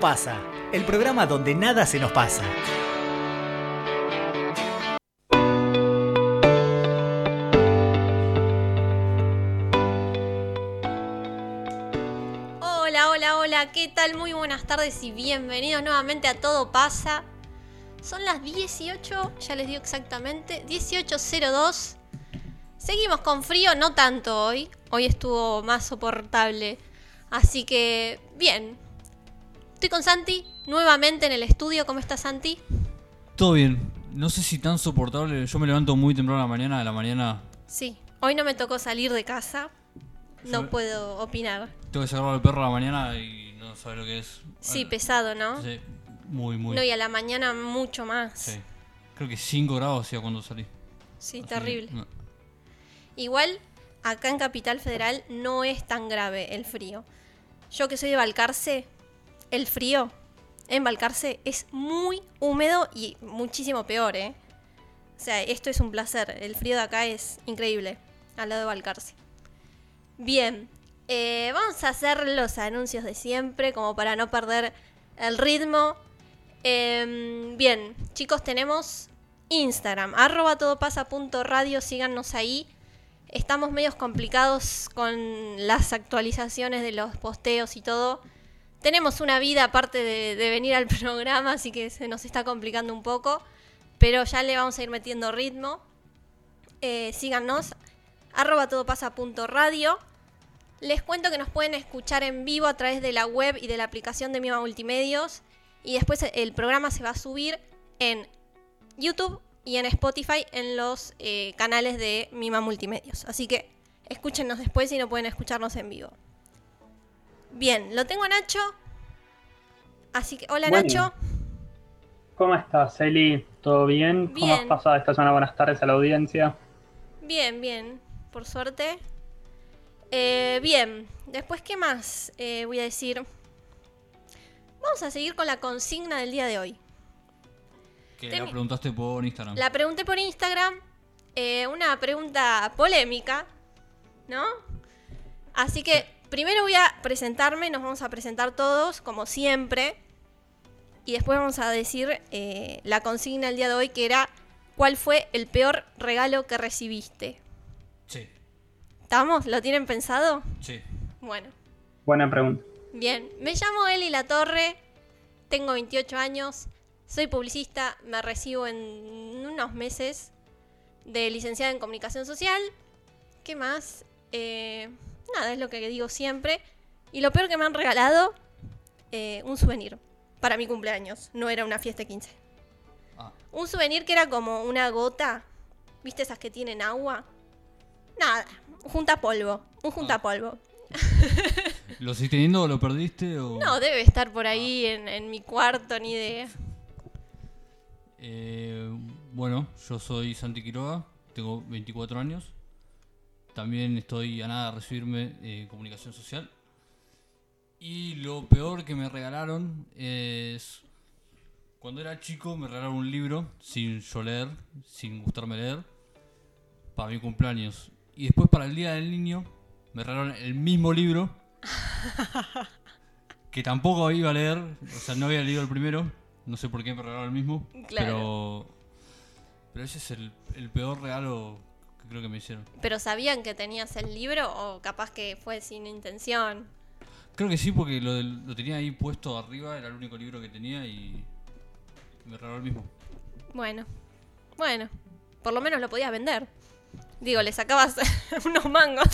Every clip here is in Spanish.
Pasa, el programa donde nada se nos pasa. Hola, hola, hola, ¿qué tal? Muy buenas tardes y bienvenidos nuevamente a Todo pasa. Son las 18, ya les digo exactamente, 18.02. Seguimos con frío, no tanto hoy. Hoy estuvo más soportable. Así que, bien. Estoy con Santi, nuevamente en el estudio. ¿Cómo estás, Santi? Todo bien. No sé si tan soportable. Yo me levanto muy temprano a la mañana. A la mañana Sí, hoy no me tocó salir de casa. No Yo- puedo opinar. tengo que sacar al perro a la mañana y no sabe lo que es. Sí, pesado, ¿no? sí, muy, muy. No, y a la mañana mucho más. Sí. Creo que 5 grados hacía cuando salí. Sí, Así terrible. no. Igual, acá en Capital Federal no es tan grave el frío. Yo que soy de Balcarce, el frío en Balcarce es muy húmedo y muchísimo peor, ¿eh? O sea, esto es un placer. El frío de acá es increíble, al lado de Balcarce. Bien, eh, vamos a hacer los anuncios de siempre, como para no perder el ritmo. Em, bien, chicos, tenemos Instagram, arroba todopasa.radio, síganos ahí. Estamos medios complicados con las actualizaciones de los posteos y todo. Tenemos una vida aparte de, venir al programa, así que se nos está complicando un poco. Pero ya le vamos a ir metiendo ritmo. Eh, síganos, arroba todopasa.radio. Les cuento que nos pueden escuchar en vivo a través de la web y de la aplicación de Mima Multimedios. Y después el programa se va a subir en YouTube y en Spotify en los eh, canales de Mima Multimedios. Así que escúchenos después si no pueden escucharnos en vivo. Bien, lo tengo a Nacho. Así que, hola Bueno. Nacho. ¿Cómo estás, Eli? ¿Todo bien? ¿Cómo has Bien. pasado esta semana? Buenas tardes a la audiencia. Bien, bien, por suerte. Eh, bien, después, ¿qué más eh, voy a decir? Vamos a seguir con la consigna del día de hoy. Que Teni- la preguntaste por Instagram. La pregunté por Instagram, eh, una pregunta polémica, ¿no? Así que primero voy a presentarme, nos vamos a presentar todos, como siempre, y después vamos a decir eh, la consigna del día de hoy, que era, ¿cuál fue el peor regalo que recibiste? Sí, ¿Estamos? ¿Lo tienen pensado? sí. Bueno, Buena pregunta. bien. Me llamo Eli La Torre, tengo 28 años, soy publicista, me recibo en unos meses de licenciada en comunicación social. ¿Qué más? Eh, nada, es lo que digo siempre. Y lo peor que me han regalado, eh, un souvenir para mi cumpleaños. No era una fiesta de 15. Ah, Un souvenir que era como una gota. ¿Viste esas que tienen agua? Nada, junta polvo. Un junta polvo. ¿Lo seguís teniendo o lo perdiste? O... No, debe estar por ahí en, en mi cuarto, ni idea. Eh, bueno, yo soy Santi Quiroga, tengo 24 años. También estoy a nada de recibirme en comunicación social. Y lo peor que me regalaron es. Cuando era chico me regalaron un libro sin yo leer, sin gustarme leer, para mi cumpleaños. Y después para el Día del Niño me regalaron el mismo libro, que tampoco iba a leer, o sea, no había leído el primero, no sé por qué me regalaron el mismo, Claro. pero, pero ese es el, el peor regalo que creo que me hicieron. ¿Pero sabían que tenías el libro o capaz que fue sin intención? Creo que sí, porque lo, del- lo tenía ahí puesto arriba, era el único libro que tenía y me regaló el mismo. Bueno, bueno, por lo menos lo podías vender. Digo, le sacabas unos mangos.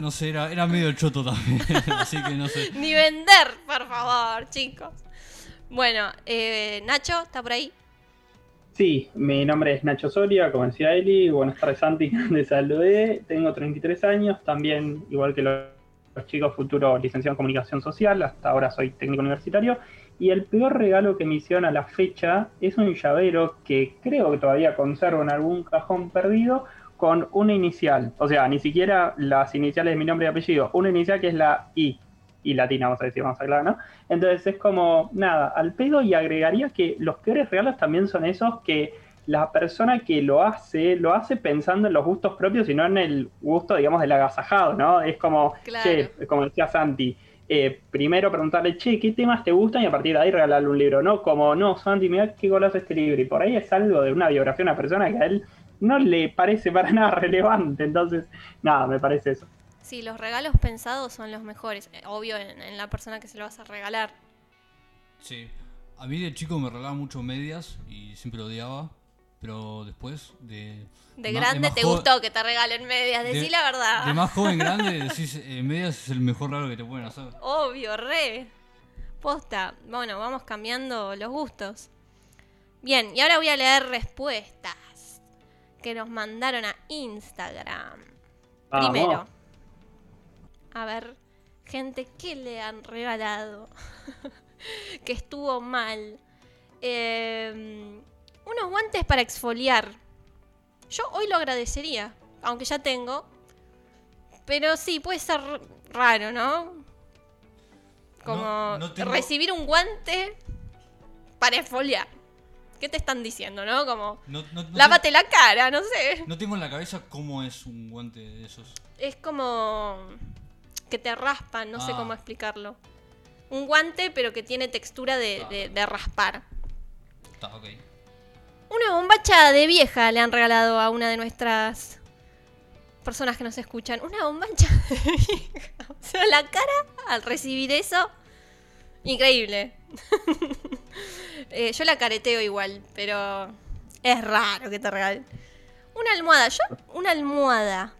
No sé, era, era medio choto también, así que no sé. Ni vender, por favor, chicos. Bueno, eh, Nacho, ¿está por ahí? Sí, mi nombre es Nacho Soria, como decía Eli. Buenas tardes, Santi. Te saludé. Tengo 33 años, también, igual que los, chicos, futuro licenciado en comunicación social. Hasta ahora soy técnico universitario. Y el peor regalo que me hicieron a la fecha es un llavero que creo que todavía conservo en algún cajón perdido con una inicial. O sea, ni siquiera las iniciales de mi nombre y apellido. Una inicial que es la I. Y latina, vamos a decir, vamos a aclarar, ¿no? Entonces es como, nada, al pedo y agregaría que los peores regalos también son esos que la persona que lo hace, lo hace pensando en los gustos propios y no en el gusto, digamos, del agasajado, ¿no? Es como, Claro. che, como decía Santi, eh, primero preguntarle, che, ¿qué temas te gustan? Y a partir de ahí regalarle un libro, ¿no? Como, no, Santi, mira qué golazo este libro. Y por ahí es algo de una biografía de una persona que a él no le parece para nada relevante. Entonces, nada, me parece eso. Sí, los regalos pensados son los mejores. eh, Obvio en, en la persona que se lo vas a regalar. Sí. A mí de chico me regalaban mucho medias y siempre lo odiaba. Pero después de. De grande más te gustó que te regalen medias, decí de- la verdad. De más joven grande, decís, eh, medias es el mejor regalo que te pueden hacer. Obvio, re. Posta. Bueno, vamos cambiando los gustos. Bien, y ahora voy a leer respuestas que nos mandaron a Instagram. Primero. A ver, gente, ¿qué le han regalado? que estuvo mal. Eh, unos guantes para exfoliar. Yo hoy lo agradecería, aunque ya tengo. Pero sí, puede ser raro, ¿no? Como No, no tengo- recibir un guante para exfoliar. ¿Qué te están diciendo, no? Como, No, lávate la cara, no sé. no tengo en la cabeza cómo es un guante de esos. Es como que te raspan, no sé Ah. cómo explicarlo. Un guante, pero que tiene textura de, de- de raspar. Está. Una bombacha de vieja le han regalado a una de nuestras personas que nos escuchan. Una bombacha de vieja. O sea, la cara al recibir eso, increíble. Eh, yo la careteo igual, pero es raro que te regalen. Una almohada, yo, una almohada.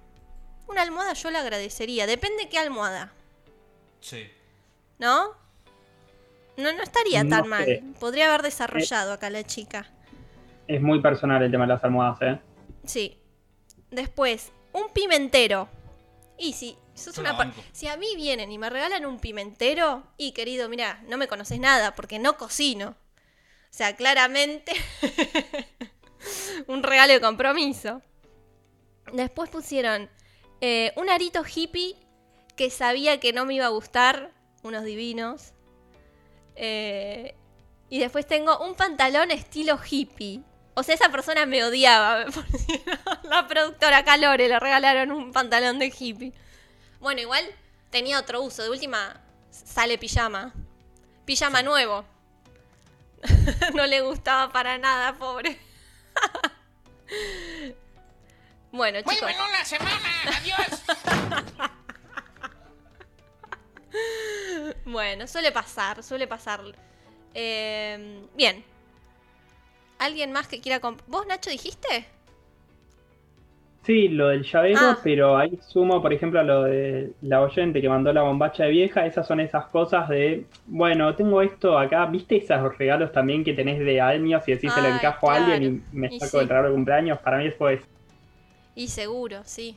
Una almohada yo la agradecería. Depende qué almohada, Sí. ¿no? No, no estaría No tan sé. mal. Podría haber desarrollado acá la chica. Es muy personal el tema de las almohadas, ¿eh? Sí. Después, un pimentero. Y si sos una si a mí vienen y me regalan un pimentero, y querido, mira, no me conoces nada porque no cocino. O sea, claramente un regalo de compromiso. Después pusieron eh, un arito hippie que sabía que no me iba a gustar, unos divinos. Eh, y después tengo un pantalón estilo hippie. O sea, esa persona me odiaba. La productora Calore le regalaron un pantalón de hippie. Bueno, igual tenía otro uso. De última, sale pijama. Pijama nuevo. no le gustaba para nada, pobre. bueno, Muy chicos. buena la semana, adiós. Bueno, suele pasar, suele pasar. Eh, bien. ¿Alguien más que quiera comp- ¿Vos, Nacho, dijiste? Sí, lo del llavero, Ah. pero ahí sumo, por ejemplo, a lo de la oyente que mandó la bombacha de vieja. Esas son esas cosas de, bueno, tengo esto acá. ¿Viste esos regalos también que tenés de años y decís se lo Ay, encajo a alguien y me Y saco sí. el regalo de cumpleaños? Para mí eso es Y seguro, sí.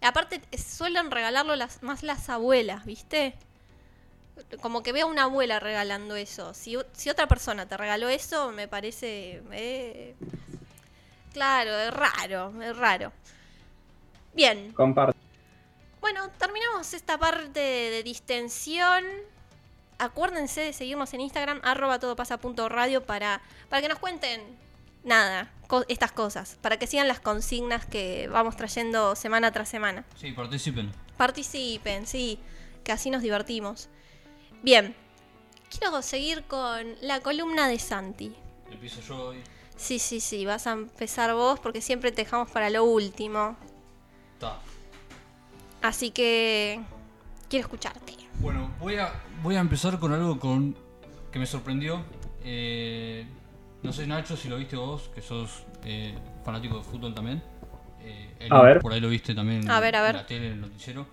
Y aparte, eh, suelen regalarlo las, más las abuelas, ¿viste? Como que veo a una abuela regalando eso. Si, si otra persona te regaló eso, me parece. eh, claro, es raro, es raro. Bien, comparto. Bueno, terminamos esta parte de distensión. Acuérdense de seguirnos en Instagram, arroba todopasa.radio para, para que nos cuenten nada, co- estas cosas, para que sigan las consignas que vamos trayendo semana tras semana. Sí, participen. Participen, sí, que así nos divertimos. Bien, quiero seguir con la columna de Santi. Empiezo yo hoy. Sí, sí, sí, vas a empezar vos porque siempre te dejamos para lo último. Está. Así que quiero escucharte. Bueno, voy a, voy a empezar con algo con que me sorprendió. Eh, no sé, Nacho, si lo viste vos, que sos eh, fanático de fútbol también. Eh, A ver. Por ahí lo viste también A ver, a ver. en la tele, en el noticiero.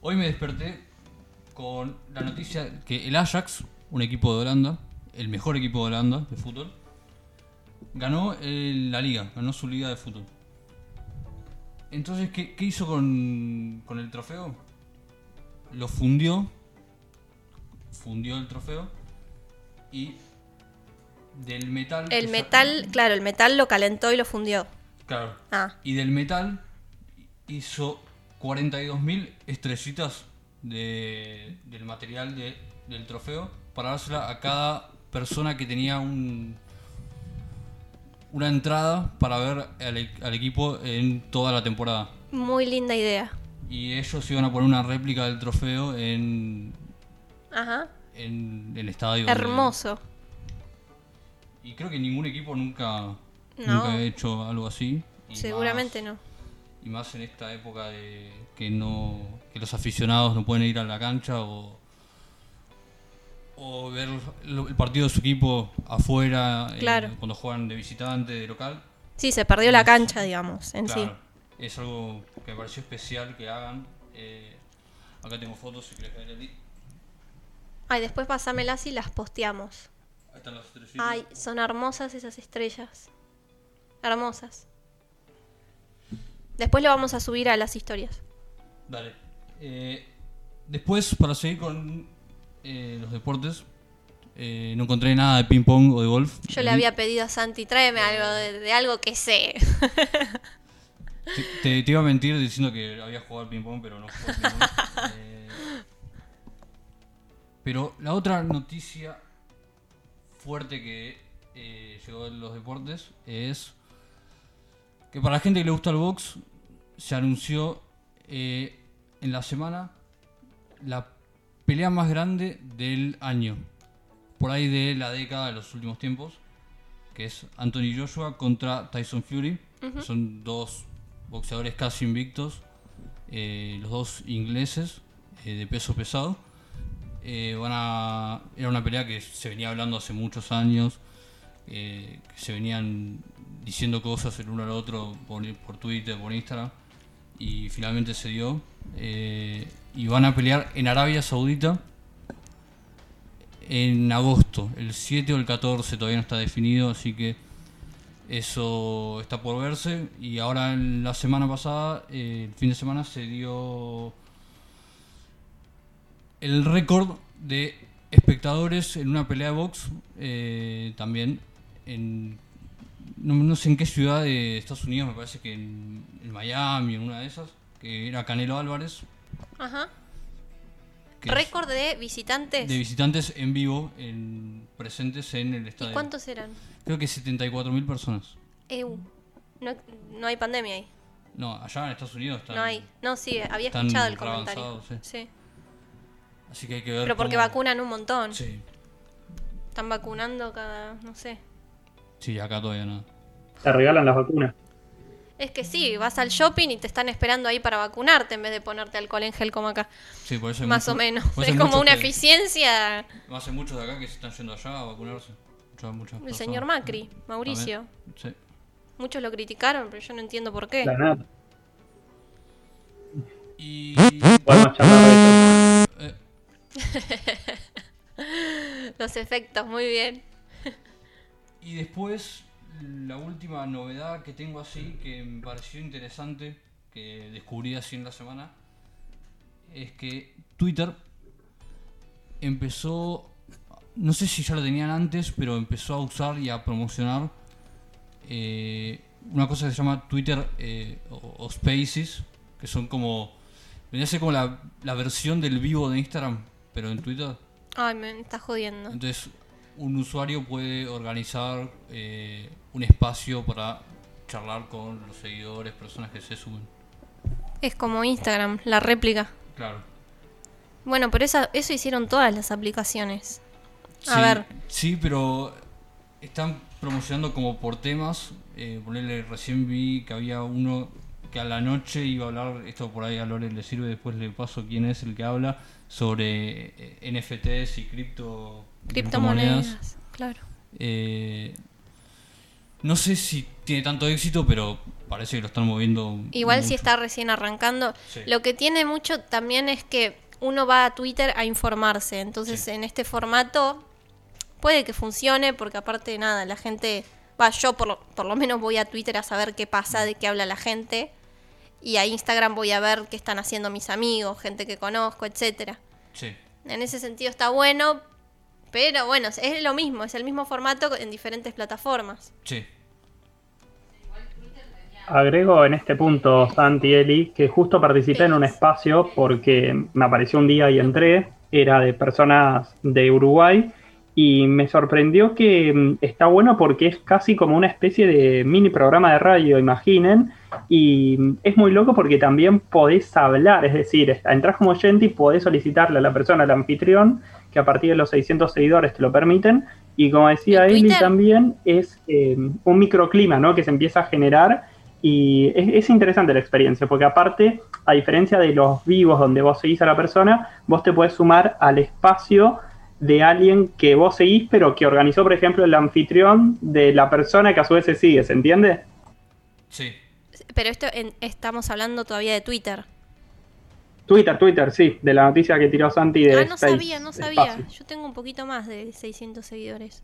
Hoy me desperté con la noticia que el Ajax, un equipo de Holanda, el mejor equipo de Holanda de fútbol, ganó el- la liga, ganó su liga de fútbol. Entonces, ¿qué, qué hizo con, con el trofeo? Lo fundió, fundió el trofeo y del metal... El metal, claro, el metal lo calentó y lo fundió. Claro. Ah, Y del metal hizo 42.000 estrellitas de, del material de- del trofeo para dársela a cada persona que tenía un una entrada para ver al, e- al equipo en toda la temporada. muy linda idea. Y ellos iban a poner una réplica del trofeo en, Ajá. en el estadio. donde- Hermoso. Y creo que ningún equipo nunca, No. nunca ha hecho algo así. Y Seguramente más- no. Y más en esta época de que no que los aficionados no pueden ir a la cancha o, o ver el partido de su equipo afuera eh, Claro. cuando juegan de visitante, de local. Sí, se perdió la cancha, digamos, en sí. Claro, es algo que me pareció especial que hagan. Eh, acá tengo fotos si querés ver a ti. Ay, después pasámelas y las posteamos. Están las estrellitas. Ay, son hermosas esas estrellas. Hermosas. Después lo vamos a subir a las historias. Dale. Eh, después, para seguir con eh, los deportes, eh, no encontré nada de ping pong o de golf. Yo le había pedido a Santi, tráeme algo de, de algo que sé. Te, te- te iba a mentir diciendo que había jugado al ping pong, pero no jugué al ping pong. Pero la otra noticia fuerte que eh, llegó de los deportes es que para la gente que le gusta el box se anunció eh, en la semana la pelea más grande del año, por ahí de la década de los últimos tiempos, que es Anthony Joshua contra Tyson Fury. Son dos boxeadores casi invictos, eh, los dos ingleses de peso pesado. Eh, van a, era una pelea que se venía hablando hace muchos años, eh, se venían diciendo cosas el uno al otro por, Twitter, por Instagram, y finalmente se dio. Eh, y van a pelear en Arabia Saudita en agosto, el 7 o el 14, todavía no está definido, así que eso está por verse. Y ahora la semana pasada, el fin de semana, se dio el récord de espectadores en una pelea de box, eh, también en... No, no sé en qué ciudad de Estados Unidos, me parece que en, en Miami, en una de esas, que era Canelo Álvarez. Ajá. Récord de visitantes. de visitantes en vivo, en, presentes en el ¿Y estadio. cuántos eran? Creo que 74.000 personas. EU. No, no hay pandemia ahí. No, allá en Estados Unidos están. No hay. No, sí, había escuchado el comentario. avanzados, Sí. Así que hay que ver. Pero porque cómo- vacunan un montón. Sí, Están vacunando cada, no sé. sí, acá todavía no. Te regalan las vacunas. Es que sí, vas al shopping y te están esperando ahí para vacunarte en vez de ponerte alcohol en gel como acá. Sí, por eso hay Más mucho- o menos. Es como una que- eficiencia. Hace muchos de acá que se están yendo allá a vacunarse. Muchas, muchas El señor Macri, Mauricio. Sí. Muchos lo criticaron, pero yo no entiendo por qué. La nada. Y. Los efectos, muy bien. Y después, la última novedad que tengo así, que me pareció interesante, que descubrí así en la semana, es que Twitter empezó, no sé si ya lo tenían antes, pero empezó a usar y a promocionar eh, una cosa que se llama Twitter eh, o, Spaces, que son como, venía a ser como la versión del vivo de Instagram, pero en Twitter. Ay, me está jodiendo. Entonces, un usuario puede organizar eh, un espacio para charlar con los seguidores, personas que se suben. Es como Instagram, la réplica. Claro. Bueno, pero esa, eso hicieron todas las aplicaciones. A sí, ver. Sí, pero están promocionando como por temas. Eh, ponerle, recién vi que había uno que a la noche iba a hablar, esto por ahí a Lore le sirve, después le paso quién es el que habla, sobre eh, NFTs y cripto, Criptomonedas. Claro. Eh, no sé si tiene tanto éxito, pero parece que lo están moviendo. Igual si está recién arrancando. Sí. Lo que tiene mucho también es que uno va a Twitter a informarse. Entonces, Sí. en este formato puede que funcione, porque aparte, nada, la gente. Va, yo por lo, por lo menos voy a Twitter a saber qué pasa, de qué habla la gente. Y a Instagram voy a ver qué están haciendo mis amigos, gente que conozco, etcétera. Sí, En ese sentido está bueno, pero bueno, es lo mismo, es el mismo formato en diferentes plataformas. sí. Agrego en este punto, Santi Eli, que justo participé en un espacio porque me apareció un día y entré, era de personas de Uruguay y me sorprendió que mm, está bueno porque es casi como una especie de mini programa de radio, imaginen, y mm, es muy loco porque también podés hablar, es decir, entras como oyente y podés solicitarle a la persona, al anfitrión, que a partir de los 600 seguidores te lo permiten, y como decía ¿En Eli también, es eh, un microclima, ¿no? Que se empieza a generar y es, es interesante la experiencia, porque aparte, a diferencia de los vivos donde vos seguís a la persona, vos te podés sumar al espacio de alguien que vos seguís, pero que organizó, por ejemplo, el anfitrión de la persona que a su vez se sigue, ¿se entiende? Sí. Pero esto en- estamos hablando todavía de Twitter. Twitter, Twitter, sí, de la noticia que tiró Santi de Ah, no Space sabía, no sabía. Espacio. Yo tengo un poquito más de 600 seguidores.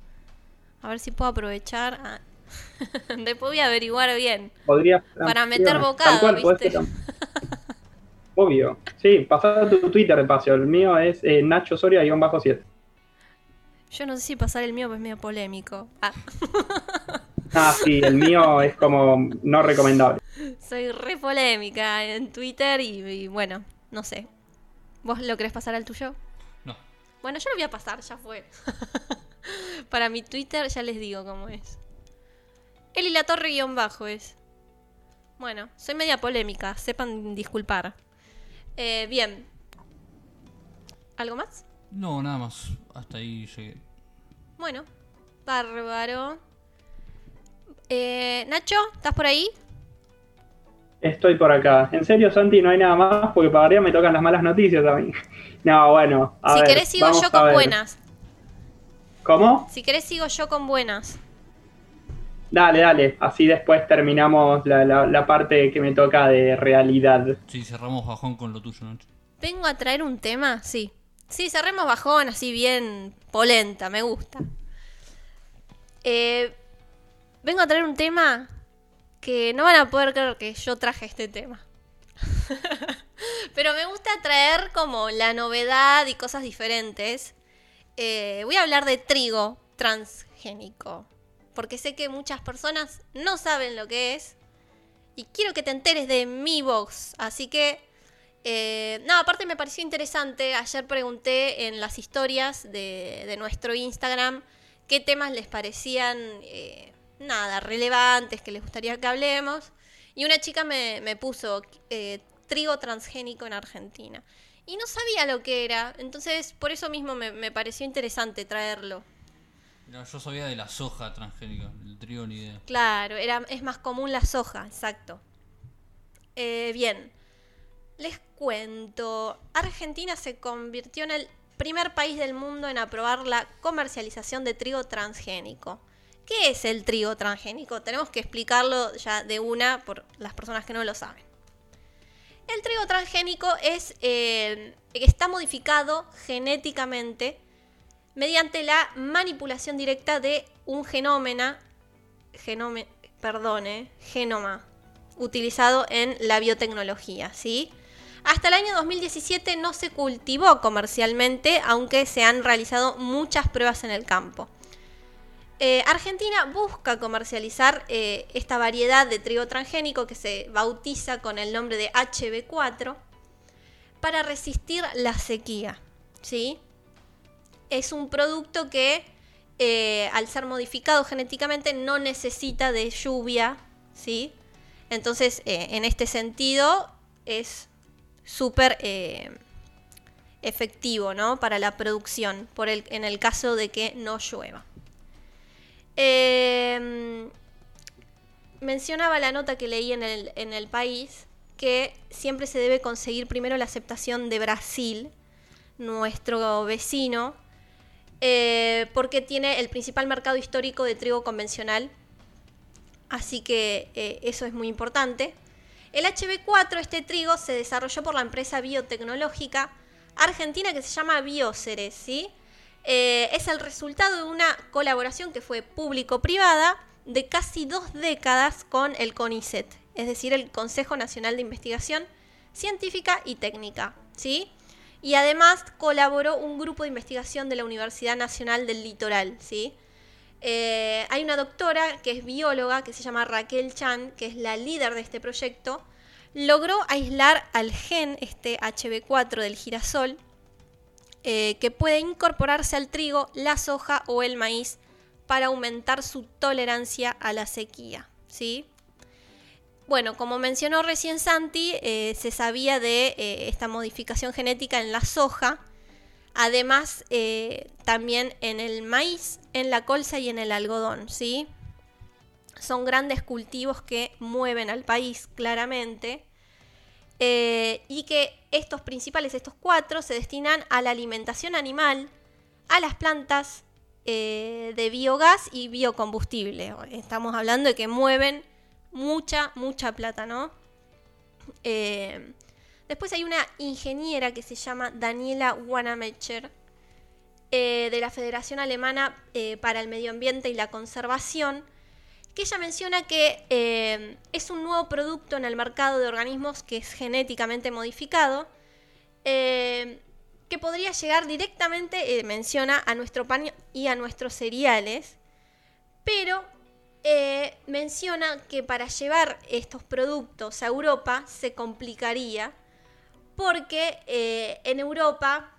A ver si puedo aprovechar. ah. Después voy a averiguar bien. Podría Para meter bocado, cual, ¿viste? Obvio. Sí, pasá tu Twitter espacio. El mío es eh, Nacho Soria-7. Yo no sé si pasar el mío, pues es medio polémico. Ah, Ah, sí, el mío es como no recomendable. soy re polémica en Twitter y, y bueno, no sé. ¿Vos lo querés pasar al tuyo? No. Bueno, yo lo voy a pasar, ya fue. Para mi Twitter ya les digo cómo es. Eli La Torre guion bajo es. Bueno, soy media polémica, sepan disculpar. Eh, bien. ¿Algo más? No, nada más. Hasta ahí llegué. Bueno, bárbaro. Eh, Nacho, ¿estás por ahí? Estoy por acá. En serio, Santi, no hay nada más porque para arriba me tocan las malas noticias a mí. No, bueno. A si ver, querés sigo yo con buenas. ¿Cómo? Si querés sigo yo con buenas. Dale, dale. Así después terminamos la, la- la parte que me toca de realidad. Sí, cerramos bajón con lo tuyo, Nacho. Vengo a traer un tema, sí. Sí, cerremos bajón, así bien polenta, me gusta. Eh, vengo a traer un tema que no van a poder creer que yo traje este tema. Pero me gusta traer como la novedad y cosas diferentes. Eh, voy a hablar de trigo transgénico. Porque sé que muchas personas no saben lo que es. Y quiero que te enteres de mi voz. Así que eh, no, aparte me pareció interesante. Ayer pregunté en las historias de, de nuestro Instagram qué temas les parecían, eh, nada, relevantes, que les gustaría que hablemos. Y una chica me, me puso eh, trigo transgénico en Argentina. Y no sabía lo que era, entonces por eso mismo me, me pareció interesante traerlo. Mira, yo sabía de la soja transgénica, el trigo ni idea. Claro, era, es más común la soja, exacto. Bien, les cuento. Argentina se convirtió en el primer país del mundo en aprobar la comercialización de trigo transgénico. ¿Qué es el trigo transgénico? Tenemos que explicarlo ya de una por las personas que no lo saben. El trigo transgénico es, eh, está modificado genéticamente mediante la manipulación directa de un genómena, genome, genoma, utilizado en la biotecnología, ¿sí? Hasta el año 2017 no se cultivó comercialmente, aunque se han realizado muchas pruebas en el campo. Eh, Argentina busca comercializar eh, esta variedad de trigo transgénico que se bautiza con el nombre de HB4 para resistir la sequía, ¿sí? es un producto que eh, al ser modificado genéticamente no necesita de lluvia, ¿sí? Entonces, en este sentido, es súper eh, efectivo, ¿no? Para la producción, por el, en el caso de que no llueva. Eh, mencionaba la nota que leí en el, en el país que siempre se debe conseguir primero la aceptación de Brasil, nuestro vecino, eh, porque tiene el principal mercado histórico de trigo convencional. Así que eh, eso es muy importante. El HB4, este trigo, se desarrolló por la empresa biotecnológica argentina que se llama Bioceres, ¿sí? Eh, es el resultado de una colaboración que fue público-privada de casi dos décadas con el CONICET, es decir, el Consejo Nacional de Investigación Científica y Técnica, ¿sí? Y además colaboró un grupo de investigación de la Universidad Nacional del Litoral, ¿sí? Eh, hay una doctora que es bióloga, que se llama Raquel Chan, que es la líder de este proyecto, logró aislar al gen, este HB4 del girasol, eh, que puede incorporarse al trigo, la soja o el maíz para aumentar su tolerancia a la sequía. ¿sí? Bueno, como mencionó recién Santi, eh, se sabía de esta modificación genética en la soja, además eh, también en el maíz, en la colza y en el algodón, ¿sí? Son grandes cultivos que mueven al país claramente y que estos principales, estos cuatro, se destinan a la alimentación animal, a las plantas de biogás y biocombustible. Estamos hablando de que mueven mucha, mucha plata, ¿no? Eh, después hay una ingeniera que se llama Daniela Wanamecher eh, de la Federación Alemana eh, para el Medio Ambiente y la Conservación, que ella menciona que es un nuevo producto en el mercado de organismos que es genéticamente modificado, que podría llegar directamente, menciona, a nuestro pan y a nuestros cereales, pero eh, menciona que para llevar estos productos a Europa se complicaría porque eh, en Europa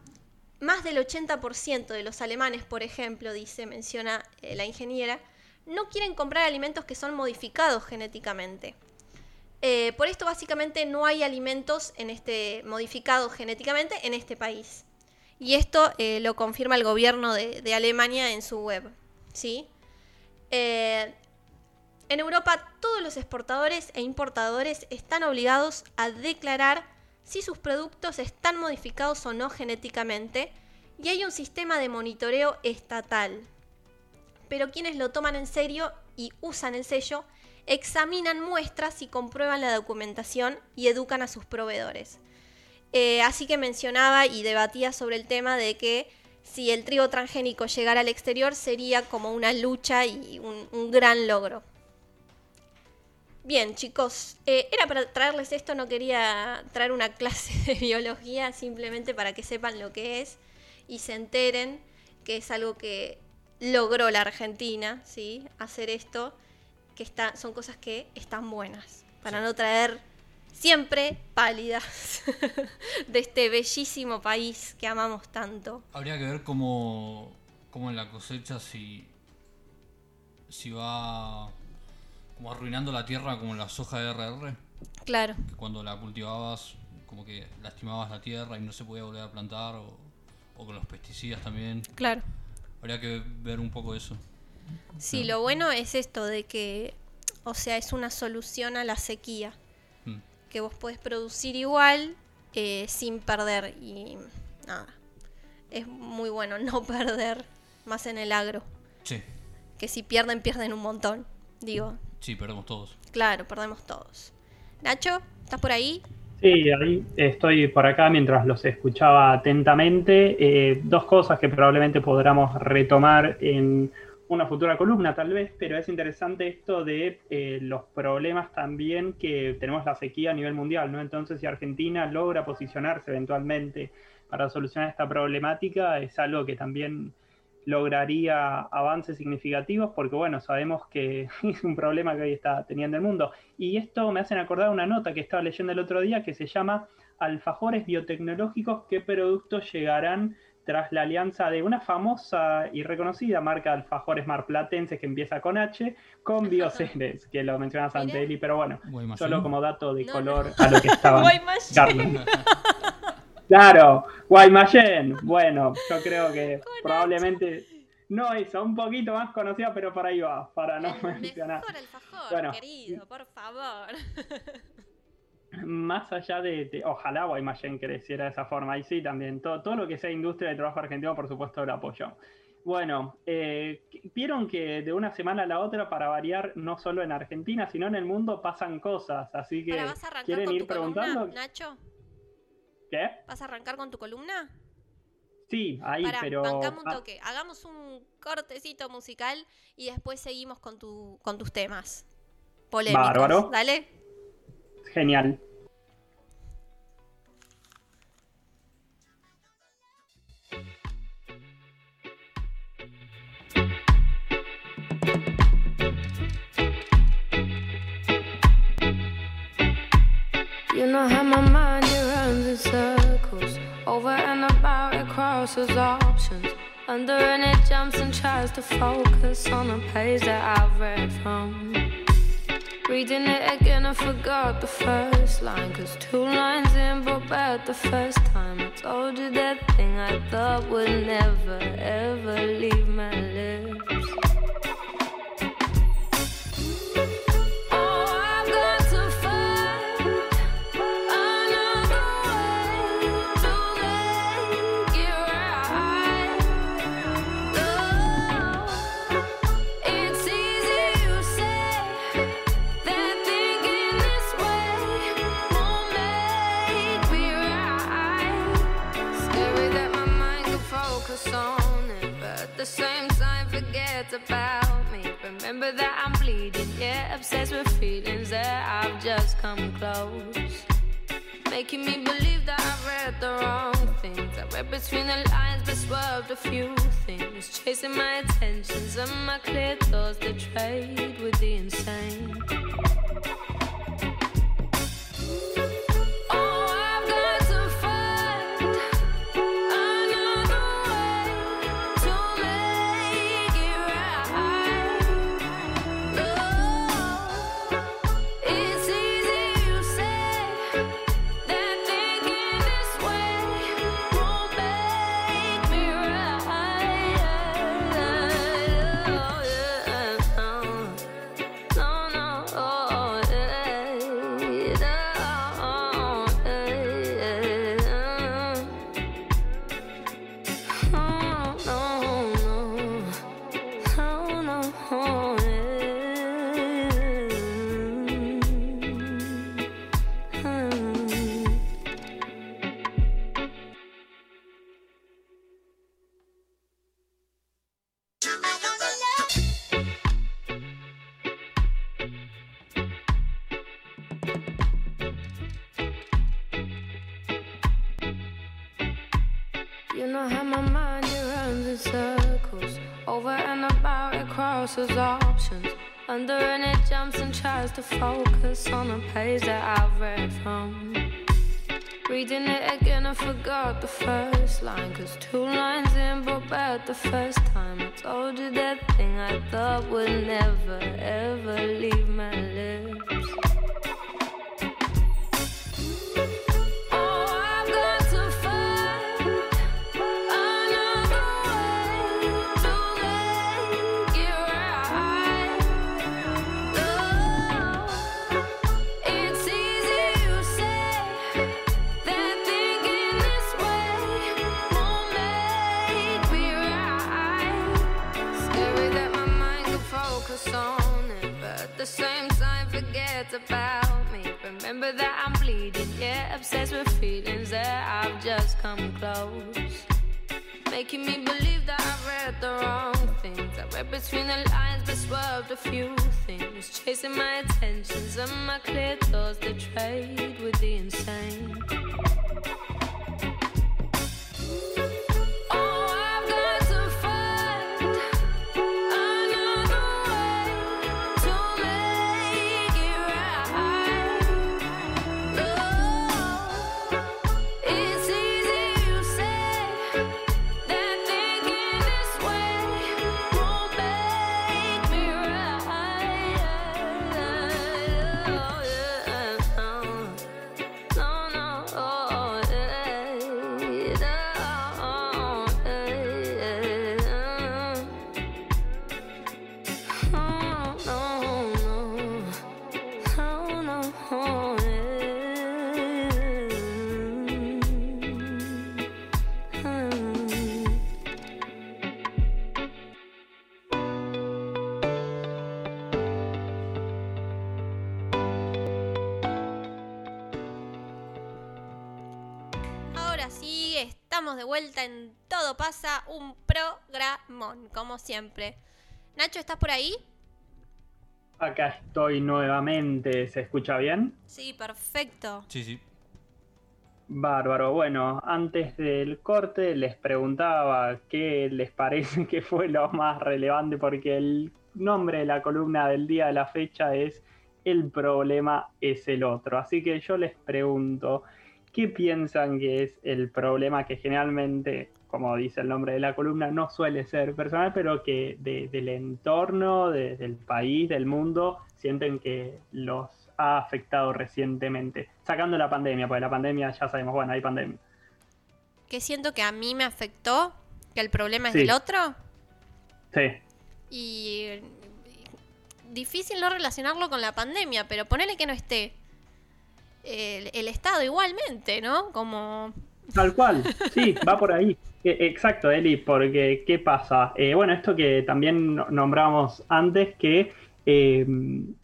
más del 80% de los alemanes, por ejemplo, dice, menciona eh, la ingeniera, no quieren comprar alimentos que son modificados genéticamente. por esto básicamente no hay alimentos en este modificados genéticamente en este país. Y esto lo confirma el gobierno de, de, Alemania en su web. ¿sí? En Europa todos los exportadores e importadores están obligados a declarar si sus productos están modificados o no genéticamente y hay un sistema de monitoreo estatal. Pero quienes lo toman en serio y usan el sello examinan muestras y comprueban la documentación y educan a sus proveedores. Eh, así que mencionaba y debatía sobre el tema de que si el trigo transgénico llegara al exterior sería como una lucha y un gran logro. Bien, chicos, eh, era para traerles esto, no quería traer una clase de biología, simplemente para que sepan lo que es y se enteren que es algo que logró la Argentina, ¿sí? Hacer esto, que está, son cosas que están buenas, para no traer siempre pálidas de este bellísimo país que amamos tanto. Habría que ver cómo, cómo en la cosecha si, si va como arruinando la tierra como la soja de RR. Claro. Que cuando la cultivabas, como que lastimabas la tierra y no se podía volver a plantar, o, con los pesticidas también. Claro. Habría que ver un poco eso. Sí, lo bueno es esto de que, o sea, es una solución a la sequía. Mm. Que vos podés producir igual eh, sin perder y nada. Es muy bueno no perder más en el agro. Sí. Que si pierden, pierden un montón. Digo, Sí, perdemos todos. Claro, perdemos todos. Nacho, ¿estás por ahí? Sí, ahí estoy por acá mientras los escuchaba atentamente. Eh, dos cosas que probablemente podamos retomar en una futura columna tal vez, pero es interesante esto de eh, los problemas también que tenemos la sequía a nivel mundial, ¿no? Entonces, si Argentina logra posicionarse eventualmente para solucionar esta problemática, es algo que también lograría avances significativos porque, bueno, sabemos que es un problema que hoy está teniendo el mundo. Y esto me hacen acordar una nota que estaba leyendo el otro día que se llama Alfajores biotecnológicos, ¿qué productos llegarán tras la alianza de una famosa y reconocida marca de alfajores marplatenses que empieza con H, con Bioceres, que lo mencionas antes, Eli, pero bueno, solo como dato de color a lo que estaba Claro, Guaymallén. Bueno, yo creo que probablemente no es un poquito más conocida, pero por ahí va, para no mencionar. Mejor alfajor, bueno, querido, por favor. Más allá de, ojalá Guaymallén creciera de esa forma, y sí, también, todo, todo lo que sea industria de trabajo argentino, por supuesto, lo apoyo. Bueno, eh, vieron que de una semana a la otra, para variar, no solo en Argentina, sino en el mundo pasan cosas, así que quieren ir preguntando. Nacho? ¿Qué? ¿Vas a arrancar con tu columna? Sí, ahí, pero. Bancamos un ah. toque. Hagamos un cortecito musical y después seguimos con, tu, con tus temas. Polémicos. Bárbaro. Dale. Genial. You know how my mind in circles, over and about, it crosses options. Under and it jumps and tries to focus on a page that I've read from. Reading it again, I forgot the first line. Cause two lines in, but bad the first time. I told you that thing I thought would never, ever leave my lips. Remember that I'm bleeding, yeah, obsessed with feelings that I've just come close. Making me believe that I read the wrong things. I read between the lines, but swerved a few things. Chasing my attentions and my clear thoughts that trade with the insane. Mind it runs in circles, over and about, it crosses options. Under and it jumps and tries to focus on a page that I've read from. Reading it again, I forgot the first line. Cause two lines in, but bad the first time. I told you that thing I thought would never, ever leave my lips. Remember that I'm bleeding, yeah, obsessed with feelings that I've just come close. Making me believe that I read the wrong things. I read between the lines, but swerved a few things. Chasing my attentions and my clear thoughts that trade with the insane. Vuelta en Todo pasa, un programón, como siempre. Nacho, ¿estás por ahí? Acá estoy nuevamente, ¿se escucha bien? Sí, perfecto. Sí, sí. Bárbaro, bueno, antes del corte les preguntaba qué les parece que fue lo más relevante porque el nombre de la columna del día de la fecha es El problema es el otro. Así que yo les pregunto, ¿qué piensan que es el problema que generalmente, como dice el nombre de la columna, no suele ser personal, pero que de- del entorno, de- del país, del mundo, sienten que los ha afectado recientemente? Sacando la pandemia, porque la pandemia ya sabemos, bueno, hay pandemia. ¿Qué siento que a mí me afectó? ¿Que el problema es Sí. del otro? Sí, Y difícil no relacionarlo con la pandemia, pero ponele que no esté el, Estado igualmente, ¿no? Como... Tal cual, sí, va por ahí. Eh, Exacto, Eli, porque ¿qué pasa? Eh, bueno, esto que también no- nombramos antes, que eh,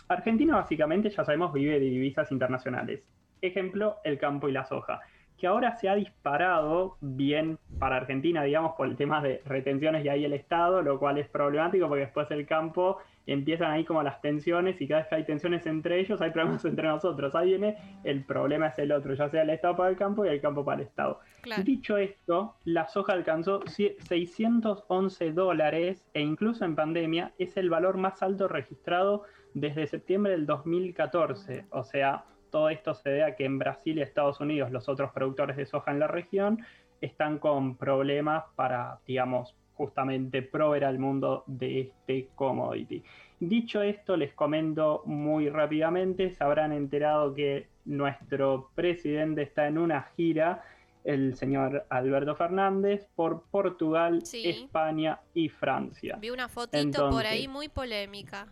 Argentina básicamente, ya sabemos, vive de divisas internacionales. Ejemplo, el campo y la soja, que ahora se ha disparado bien para Argentina, digamos, por el tema de retenciones y ahí el Estado, lo cual es problemático porque después el campo empiezan ahí como las tensiones y cada vez que hay tensiones entre ellos hay problemas entre nosotros. Ahí viene el problema es el otro, ya sea el Estado para el campo y el campo para el Estado. Claro. Dicho esto, la soja alcanzó cie- 611 dólares e incluso en pandemia es el valor más alto registrado desde septiembre del 2014. O sea, todo esto se debe a que en Brasil y Estados Unidos los otros productores de soja en la región están con problemas para, digamos, justamente proveer al mundo de este commodity. Dicho esto, les comento muy rápidamente, se habrán enterado que nuestro presidente está en una gira, el señor Alberto Fernández, por Portugal, Sí. España y Francia. Vi una fotito por ahí muy polémica.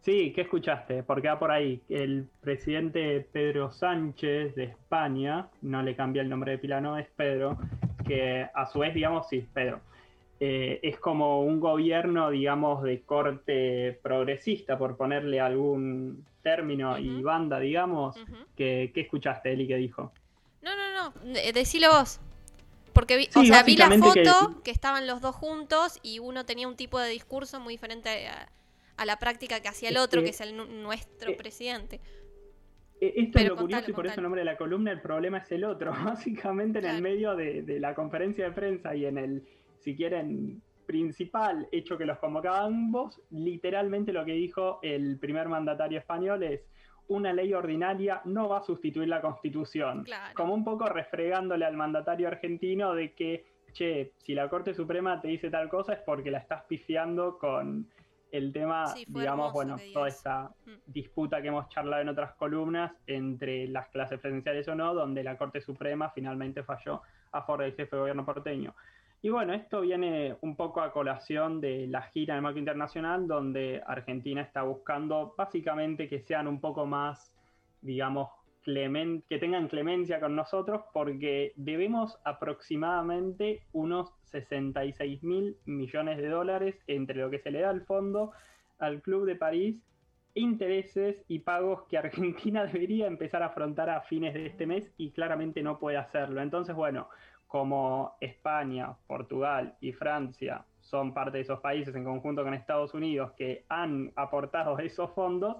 Sí, ¿qué escuchaste? Porque va por ahí. El presidente Pedro Sánchez de España, no le cambia el nombre de Pila, no es Pedro, que a su vez, digamos, sí, Pedro. Eh, es como un gobierno, digamos, de corte progresista, por ponerle algún término y banda, digamos. Que, ¿Qué escuchaste, Eli, que dijo? No, no, no, de- decilo vos. Porque vi, o sea, vi la que- foto que... estaban los dos juntos y uno tenía un tipo de discurso muy diferente a, a la práctica que hacía el Es otro, que- que es el nu- nuestro eh, presidente. Eh, Esto Pero es lo contalo, curioso y por eso el nombre de la columna, el problema es el otro. Básicamente en Claro. el medio de, de la conferencia de prensa y en el, si quieren, principal hecho que los convocaba ambos, literalmente lo que dijo el primer mandatario español es una ley ordinaria no va a sustituir la constitución. Claro. Como un poco refregándole al mandatario argentino de que, che, si la Corte Suprema te dice tal cosa es porque la estás pifiando con el tema, Sí, digamos, bueno, toda esta Mm. disputa que hemos charlado en otras columnas entre las clases presidenciales o no, donde la Corte Suprema finalmente falló a favor del jefe de gobierno porteño. Y bueno, esto viene un poco a colación de la gira el marco internacional, donde Argentina está buscando básicamente que sean un poco más, digamos, clemen- que tengan clemencia con nosotros, porque debemos aproximadamente unos 66 mil millones de dólares entre lo que se le da al fondo al Club de París intereses y pagos que Argentina debería empezar a afrontar a fines de este mes y claramente no puede hacerlo. Entonces, bueno, como España, Portugal y Francia son parte de esos países en conjunto con Estados Unidos que han aportado esos fondos,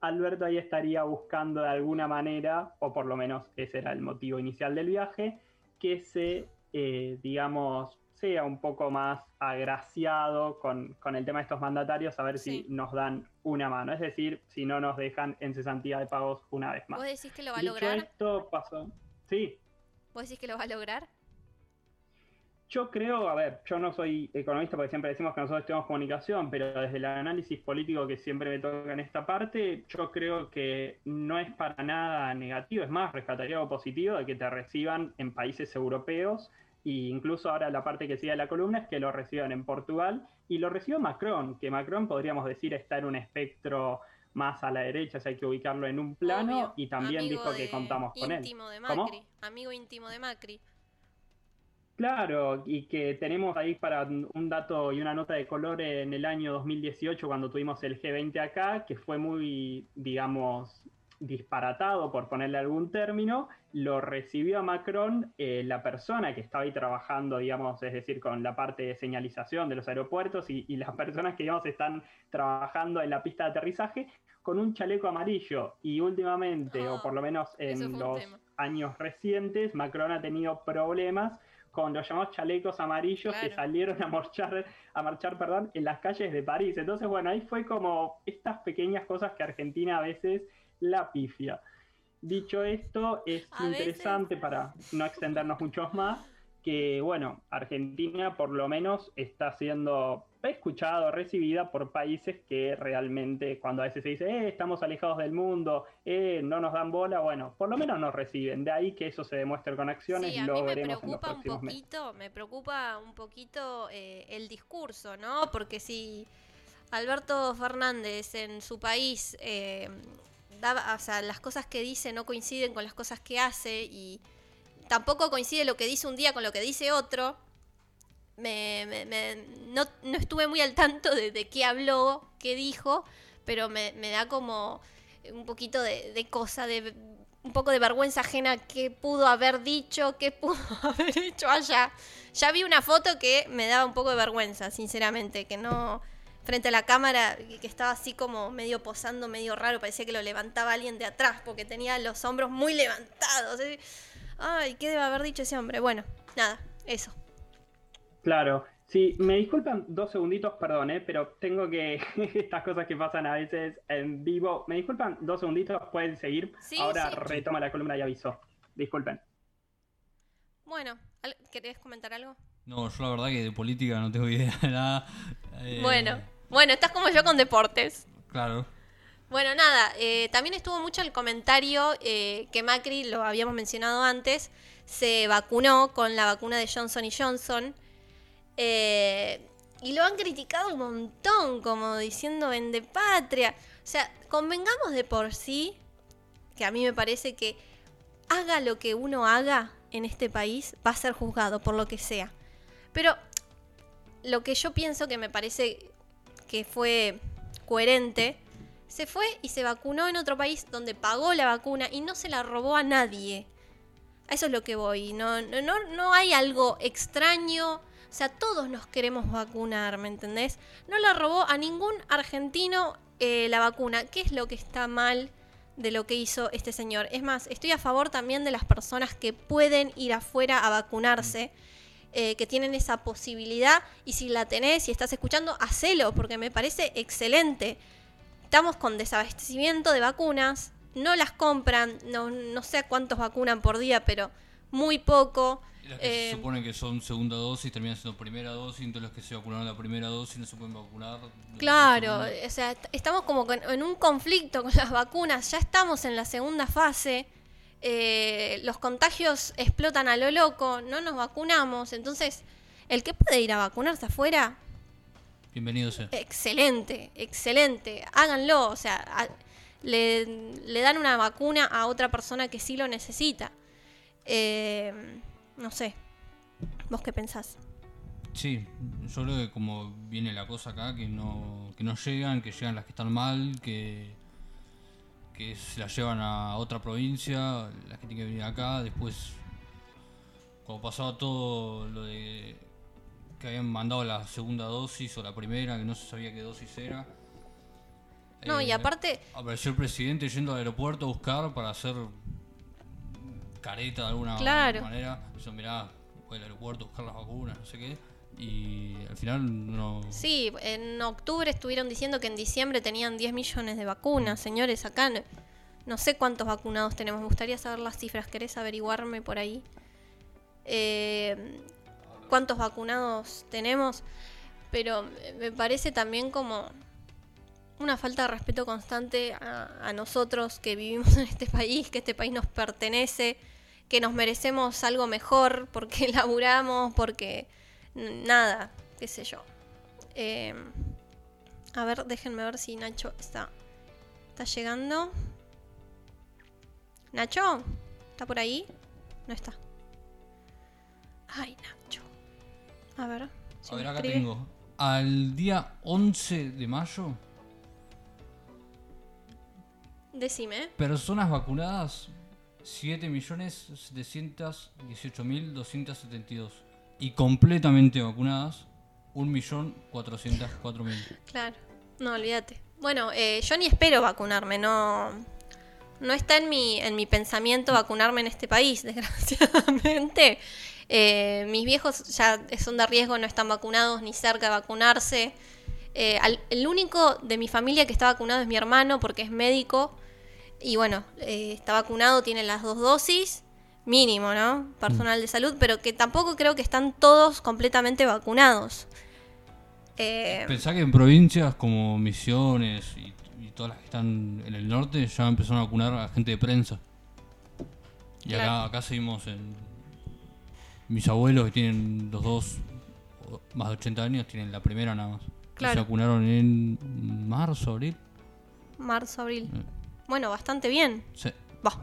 Alberto ahí estaría buscando de alguna manera, o por lo menos ese era el motivo inicial del viaje, que se, eh, digamos, sea un poco más agraciado con, con el tema de estos mandatarios, a ver Sí. si nos dan una mano. Es decir, si no nos dejan en cesantía de pagos una vez más. ¿Vos decís que lo va a Dicho lograr? esto, pasó. Sí, ¿Vos decís que lo va a lograr? Yo creo, a ver, yo no soy economista porque siempre decimos que nosotros tenemos comunicación, pero desde el análisis político que siempre me toca en esta parte, yo creo que no es para nada negativo, es más, rescataría algo positivo de que te reciban en países europeos e incluso ahora la parte que sigue de la columna es que lo reciban en Portugal y lo recibió Macron, que Macron podríamos decir está en un espectro más a la derecha, si hay que ubicarlo en un plano Obvio. y también Amigo dijo que contamos con él. Íntimo de ¿Cómo? Macri. Amigo íntimo de Macri. Claro, y que tenemos ahí para un dato y una nota de color en el año 2018 cuando tuvimos el G20 acá, que fue muy, digamos, disparatado, por ponerle algún término, lo recibió a Macron eh, la persona que estaba ahí trabajando, digamos, es decir, con la parte de señalización de los aeropuertos y, y las personas que, digamos, están trabajando en la pista de aterrizaje con un chaleco amarillo. Y últimamente, Ah, o por lo menos en los años recientes, Macron ha tenido problemas con los llamados chalecos amarillos que salieron a marchar, a marchar perdón, en las calles de París. Entonces, bueno, ahí fue como estas pequeñas cosas que Argentina a veces la pifia. Dicho esto, es A veces- interesante para no extendernos muchos más que, bueno, Argentina por lo menos está siendo escuchado, recibida por países que realmente cuando a veces se dice, eh, estamos alejados del mundo, eh, no nos dan bola, bueno, por lo menos nos reciben. De ahí que eso se demuestre con acciones Sí, y a lo mí me veremos en los preocupa un próximos meses. poquito, me preocupa un poquito eh, el discurso, ¿no? Porque si Alberto Fernández en su país, eh, da- o sea, las cosas que dice no coinciden con las cosas que hace y tampoco coincide lo que dice un día con lo que dice otro, me, me- me- no, no estuve muy al tanto de, qué habló, qué dijo, pero me, da como un poquito de, cosa, de un poco de vergüenza ajena qué pudo haber dicho, qué pudo haber hecho allá. Ya vi una foto que me daba un poco de vergüenza, sinceramente, que no frente a la cámara, que estaba así como medio posando, medio raro, parecía que lo levantaba alguien de atrás, porque tenía los hombros muy levantados. Ay, ¿qué debe haber dicho ese hombre? Bueno, nada, eso. Claro, sí, me disculpan dos segunditos, perdón, eh, pero tengo que, estas cosas que pasan a veces en vivo, me disculpan dos segunditos, pueden seguir. Sí, Ahora sí. retoma la columna y aviso. Disculpen. Bueno, ¿al- ¿querés comentar algo? No, yo la verdad que de política no tengo idea de nada. Eh, Bueno, bueno, estás como yo con deportes. Claro. Bueno, nada, eh, también estuvo mucho el comentario eh, que Macri, lo habíamos mencionado antes, se vacunó con la vacuna de Johnson y Johnson. Eh, y lo han criticado un montón, como diciendo vende patria. O sea, convengamos de por sí, que a mí me parece que haga lo que uno haga en este país, va a ser juzgado por lo que sea. Pero lo que yo pienso que me parece que fue coherente, se fue y se vacunó en otro país donde pagó la vacuna y no se la robó a nadie. A eso es lo que voy. No, no, no, no hay algo extraño. O sea, todos nos queremos vacunar, ¿me entendés? No la robó a ningún argentino eh, la vacuna. ¿Qué es lo que está mal de lo que hizo este señor? Es más, estoy a favor también de las personas que pueden ir afuera a vacunarse. eh, que tienen esa posibilidad y si la tenés, si estás escuchando, hacelo porque me parece excelente estamos con desabastecimiento de vacunas, no las compran, no, no sé cuántos vacunan por día, pero muy poco. Las que Eh, se supone que son segunda dosis terminan siendo primera dosis, entonces los que se vacunaron la primera dosis no se pueden vacunar. Claro, o sea, est- estamos como en un conflicto con las vacunas, ya estamos en la segunda fase, eh, los contagios explotan a lo loco, no nos vacunamos, entonces el que puede ir a vacunarse afuera, Bienvenido sea. excelente, excelente, háganlo, o sea, a- le, le dan una vacuna a otra persona que sí lo necesita. Eh, no sé, ¿vos qué pensás? Sí, yo creo que como viene la cosa acá, que no, que no llegan, que llegan las que están mal, que, que se las llevan a otra provincia, las que tienen que venir acá, después, cuando pasaba todo lo de que habían mandado la segunda dosis o la primera, que no se sabía qué dosis era. No, y eh, aparte, Apareció el presidente yendo al aeropuerto a buscar para hacer careta de alguna Claro. manera. Yo, mirá, voy al aeropuerto a buscar las vacunas, no sé qué. Y al final no. sí, en octubre estuvieron diciendo que en diciembre tenían 10 millones de vacunas, señores, acá no, no sé cuántos vacunados tenemos, me gustaría saber las cifras, ¿querés averiguarme por ahí? Eh, ¿Cuántos vacunados tenemos? Pero me parece también como una falta de respeto constante a, a nosotros que vivimos en este país, que este país nos pertenece, que nos merecemos algo mejor porque laburamos, porque nada, qué sé yo. Eh, a ver, déjenme ver si Nacho está, está llegando. ¿Nacho? ¿Está por ahí? No está. Ay, Nacho. A ver. si A ver, acá escribe. tengo. Al día 11 de mayo, Decime. personas vacunadas 7.718.272. Y completamente vacunadas 1.404.000. Claro, no, olvídate. Bueno, eh, yo ni espero vacunarme, no, no está en mi, en mi pensamiento vacunarme en este país, desgraciadamente. Eh, mis viejos ya son de riesgo, no están vacunados ni cerca de vacunarse. Eh, al- el único de mi familia que está vacunado es mi hermano porque es médico. Y bueno, eh, está vacunado, tiene las dos dosis, mínimo, ¿no? Personal de salud, pero que tampoco creo que están todos completamente vacunados. Eh, Pensá que en provincias como Misiones y, y todas las que están en el norte ya empezaron a vacunar a gente de prensa. Y acá, Claro. acá seguimos en... Mis abuelos que tienen los dos más de 80 años tienen la primera nada más. Y Claro. Se vacunaron en marzo, abril. marzo, abril. Mm. Bueno, bastante bien. Sí. Bah,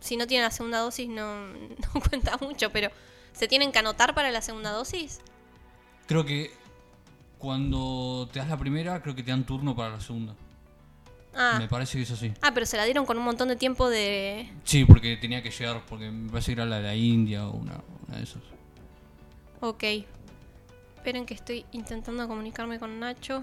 si no tienen la segunda dosis no, no cuenta mucho, pero ¿se tienen que anotar para la segunda dosis? Creo que cuando te das la primera, creo que te dan turno para la segunda. Ah, Me parece que es así. ah, pero se la dieron con un montón de tiempo de... Sí, porque tenía que llegar, porque me parece que era la de la India o una, una de esas. Ok. Esperen que estoy intentando comunicarme con Nacho.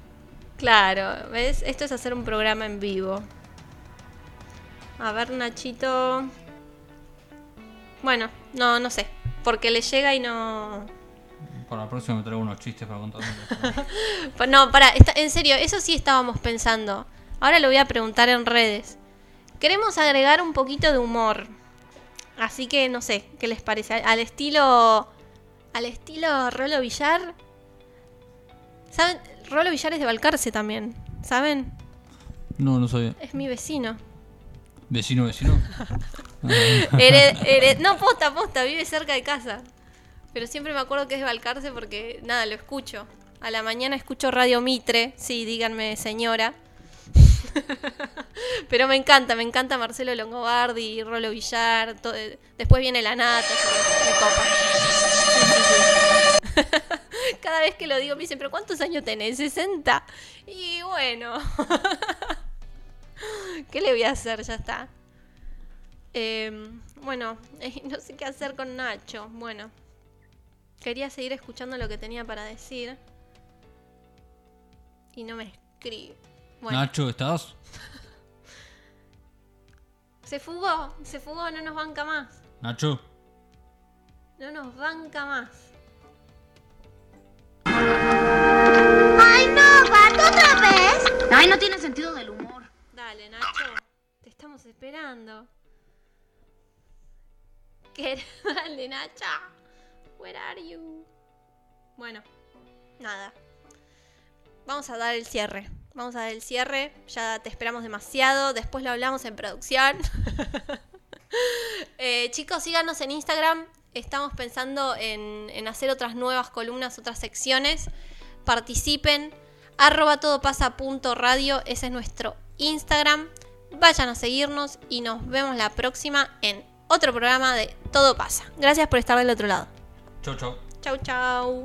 Claro, ¿ves? Esto es hacer un programa en vivo. A ver, Nachito. Bueno, no, no sé. Porque le llega y no. Para la próxima me traigo unos chistes para contar. No, para, está- en serio, eso sí estábamos pensando. Ahora lo voy a preguntar en redes. Queremos agregar un poquito de humor. Así que no sé, ¿qué les parece? Al- Al estilo. Al estilo Rolo Villar. ¿Saben? Rolo Villar es de Balcarce también. ¿Saben? No, no sabía. Es mi vecino. Vecino, vecino. Hered- hered- no, posta, posta, vive cerca de casa. Pero siempre me acuerdo que es de Balcarce porque, nada, lo escucho. A la mañana escucho Radio Mitre, sí, díganme señora. Pero me encanta, me encanta Marcelo Longobardi, Rolo Villar. to- eh, Después viene la nata, me copa. Sí, sí, sí. Cada vez que lo digo me dicen, ¿pero cuántos años tenés? ¿60? Y bueno. ¿Qué le voy a hacer? Ya está. Eh, bueno, eh, no sé qué hacer con Nacho. Bueno, quería seguir escuchando lo que tenía para decir. Y no me escribe. Bueno, Nacho, ¿estás? se fugó, se fugó, no nos banca más. Nacho. No nos banca más. Ay, no tiene sentido del humor. Dale, Nacho, te estamos esperando. ¿Qué? Dale, Nacha. Where are you? Bueno, nada. Vamos a dar el cierre. Vamos a dar el cierre. Ya te esperamos demasiado. Después lo hablamos en producción. Eh, chicos, síganos en Instagram. Estamos pensando en, en hacer otras nuevas columnas, otras secciones. Participen. Arroba todopasa.radio. Ese es nuestro Instagram. Vayan a seguirnos y nos vemos la próxima en otro programa de Todo pasa. Gracias por estar del otro lado. Chau, chau. Chau, chau.